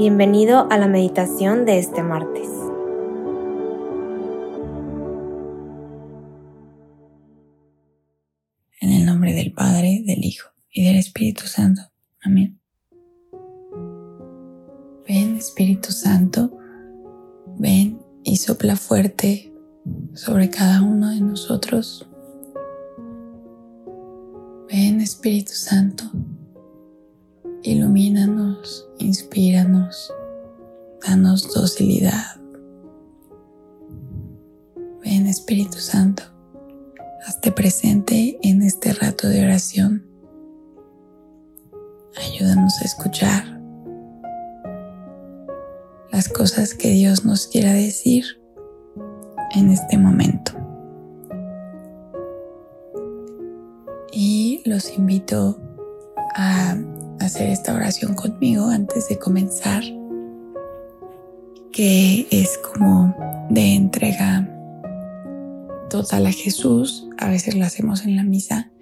Bienvenido a la meditación de este martes. En el nombre del Padre, del Hijo y del Espíritu Santo. Amén. Ven Espíritu Santo, ven y sopla fuerte sobre cada uno de nosotros. Ven Espíritu Santo Ilumínanos, inspíranos, danos docilidad. Ven Espíritu Santo, hazte presente en este rato de oración. Ayúdanos a escuchar las cosas que Dios nos quiera decir en este momento. Y los invito a hacer esta oración conmigo antes de comenzar, que es como de entrega total a Jesús. A veces lo hacemos en la misa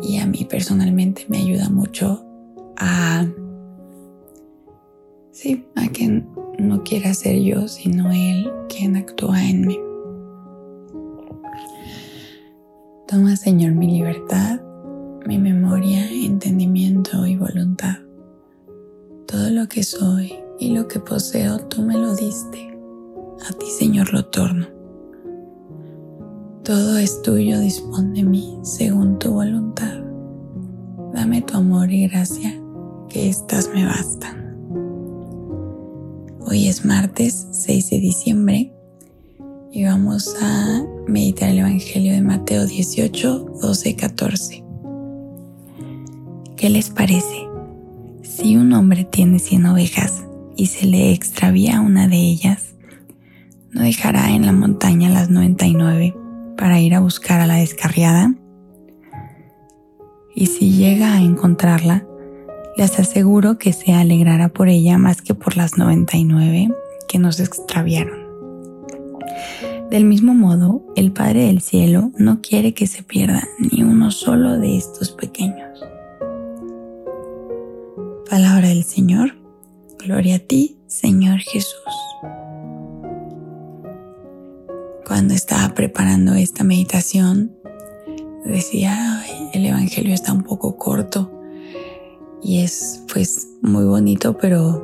y a mí personalmente me ayuda mucho a, sí, a que no quiera ser yo, sino Él quien actúa en mí. Toma, Señor, mi libertad mi memoria, entendimiento y voluntad. Todo lo que soy y lo que poseo tú me lo diste. A ti, Señor, lo torno. Todo es tuyo, dispón de mí según tu voluntad. Dame tu amor y gracia, que éstas me bastan. Hoy es martes 6 de diciembre y vamos a meditar el Evangelio de Mateo 18, 12, 14. ¿Qué les parece? Si un hombre tiene 100 ovejas y se le extravía una de ellas, ¿no dejará en la montaña las 99 para ir a buscar a la descarriada? Y si llega a encontrarla, les aseguro que se alegrará por ella más que por las 99 que nos extraviaron. Del mismo modo, el Padre del Cielo no quiere que se pierda ni uno solo de estos pequeños. Palabra del Señor. Gloria a ti, Señor Jesús. Cuando estaba preparando esta meditación, decía, el Evangelio está un poco corto y es pues muy bonito, pero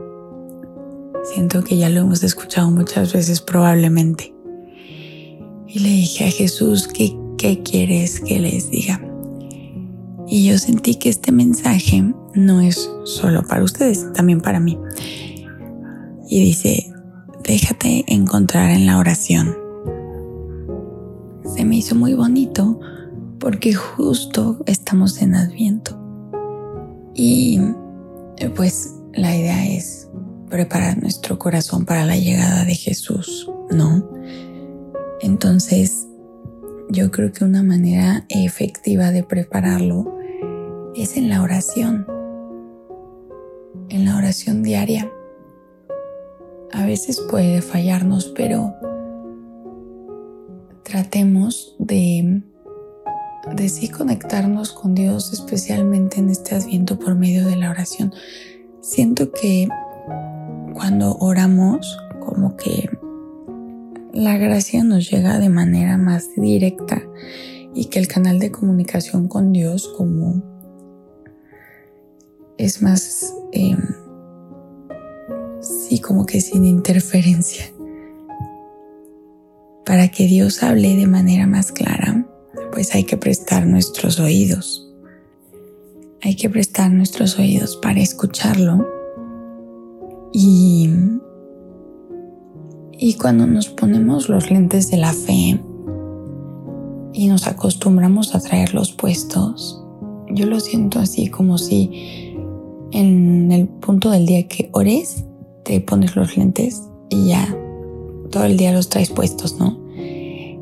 siento que ya lo hemos escuchado muchas veces probablemente. Y le dije a Jesús, ¿qué, qué quieres que les diga? Y yo sentí que este mensaje no es solo para ustedes, también para mí. Y dice, déjate encontrar en la oración. Se me hizo muy bonito porque justo estamos en Adviento. Y pues la idea es preparar nuestro corazón para la llegada de Jesús, ¿no? Entonces, yo creo que una manera efectiva de prepararlo es en la oración, en la oración diaria. A veces puede fallarnos, pero tratemos de, de sí conectarnos con Dios, especialmente en este adviento por medio de la oración. Siento que cuando oramos, como que la gracia nos llega de manera más directa y que el canal de comunicación con Dios como es más, eh, sí, como que sin interferencia. Para que Dios hable de manera más clara, pues hay que prestar nuestros oídos. Hay que prestar nuestros oídos para escucharlo. Y, y cuando nos ponemos los lentes de la fe y nos acostumbramos a traerlos puestos, yo lo siento así como si en el punto del día que ores, te pones los lentes y ya todo el día los traes puestos, ¿no?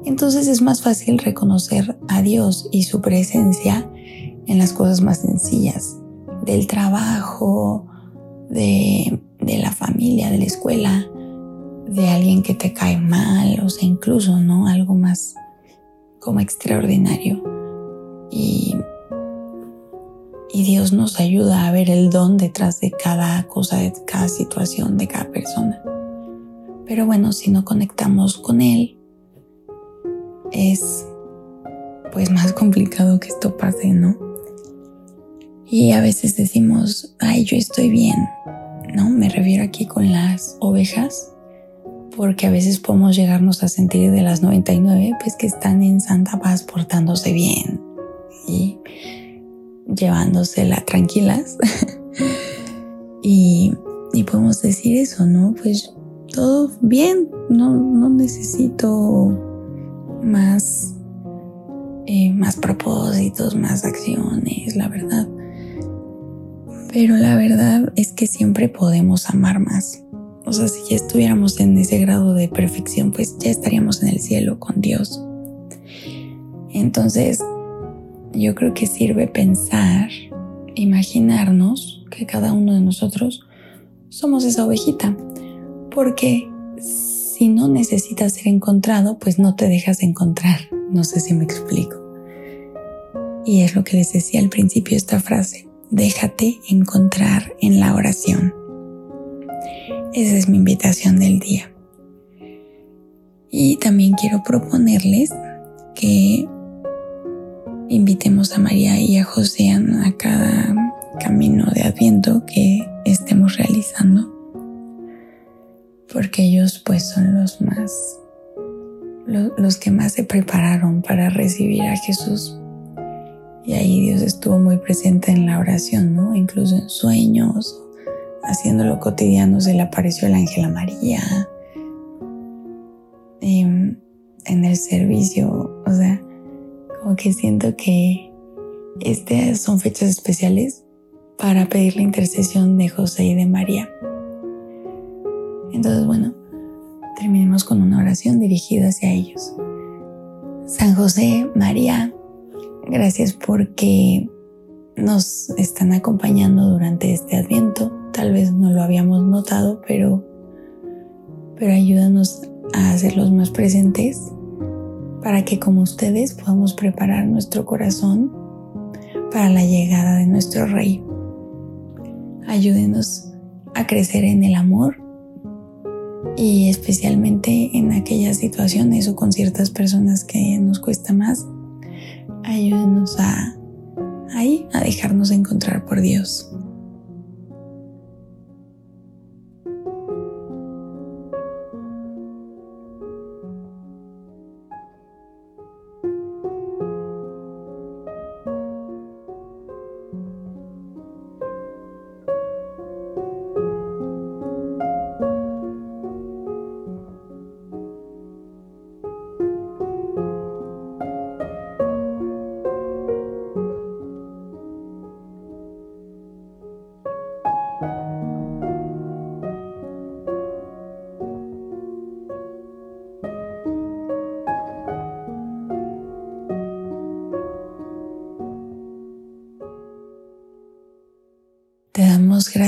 Entonces es más fácil reconocer a Dios y su presencia en las cosas más sencillas, del trabajo, de, de la familia, de la escuela, de alguien que te cae mal, o sea, incluso, ¿no? Algo más como extraordinario. Y Y Dios nos ayuda a ver el don detrás de cada cosa, de cada situación, de cada persona. Pero bueno, si no conectamos con Él, es pues más complicado que esto pase, ¿no? Y a veces decimos, ay, yo estoy bien, ¿no? Me refiero aquí con las ovejas, porque a veces podemos llegarnos a sentir de las 99, pues que están en santa paz portándose bien y llevándosela tranquilas. y, y podemos decir eso, ¿no? Pues todo bien, no, no necesito más, eh, más propósitos, más acciones, la verdad. Pero la verdad es que siempre podemos amar más. O sea, si ya estuviéramos en ese grado de perfección, pues ya estaríamos en el cielo con Dios. Entonces, yo creo que sirve pensar, imaginarnos que cada uno de nosotros somos esa ovejita. Porque si no necesitas ser encontrado, pues no te dejas encontrar. No sé si me explico. Y es lo que les decía al principio esta frase. Déjate encontrar en la oración. Esa es mi invitación del día. Y también quiero proponerles que invitemos a María y a José a cada camino de Adviento que estemos realizando porque ellos pues son los más, los que más se prepararon para recibir a Jesús. Y ahí Dios estuvo muy presente en la oración, ¿no? Incluso en sueños, haciéndolo cotidiano, se le apareció el ángel a María, em, en el servicio, o sea, como que siento que estas son fechas especiales para pedir la intercesión de José y de María. Entonces, bueno, terminemos con una oración dirigida hacia ellos. San José, María, gracias porque nos están acompañando durante este adviento. Tal vez no lo habíamos notado, pero, pero ayúdanos a hacerlos más presentes para que como ustedes podamos preparar nuestro corazón para la llegada de nuestro Rey. Ayúdenos a crecer en el amor y especialmente en aquellas situaciones o con ciertas personas que nos cuesta más, ayúdenos a ahí a dejarnos encontrar por Dios.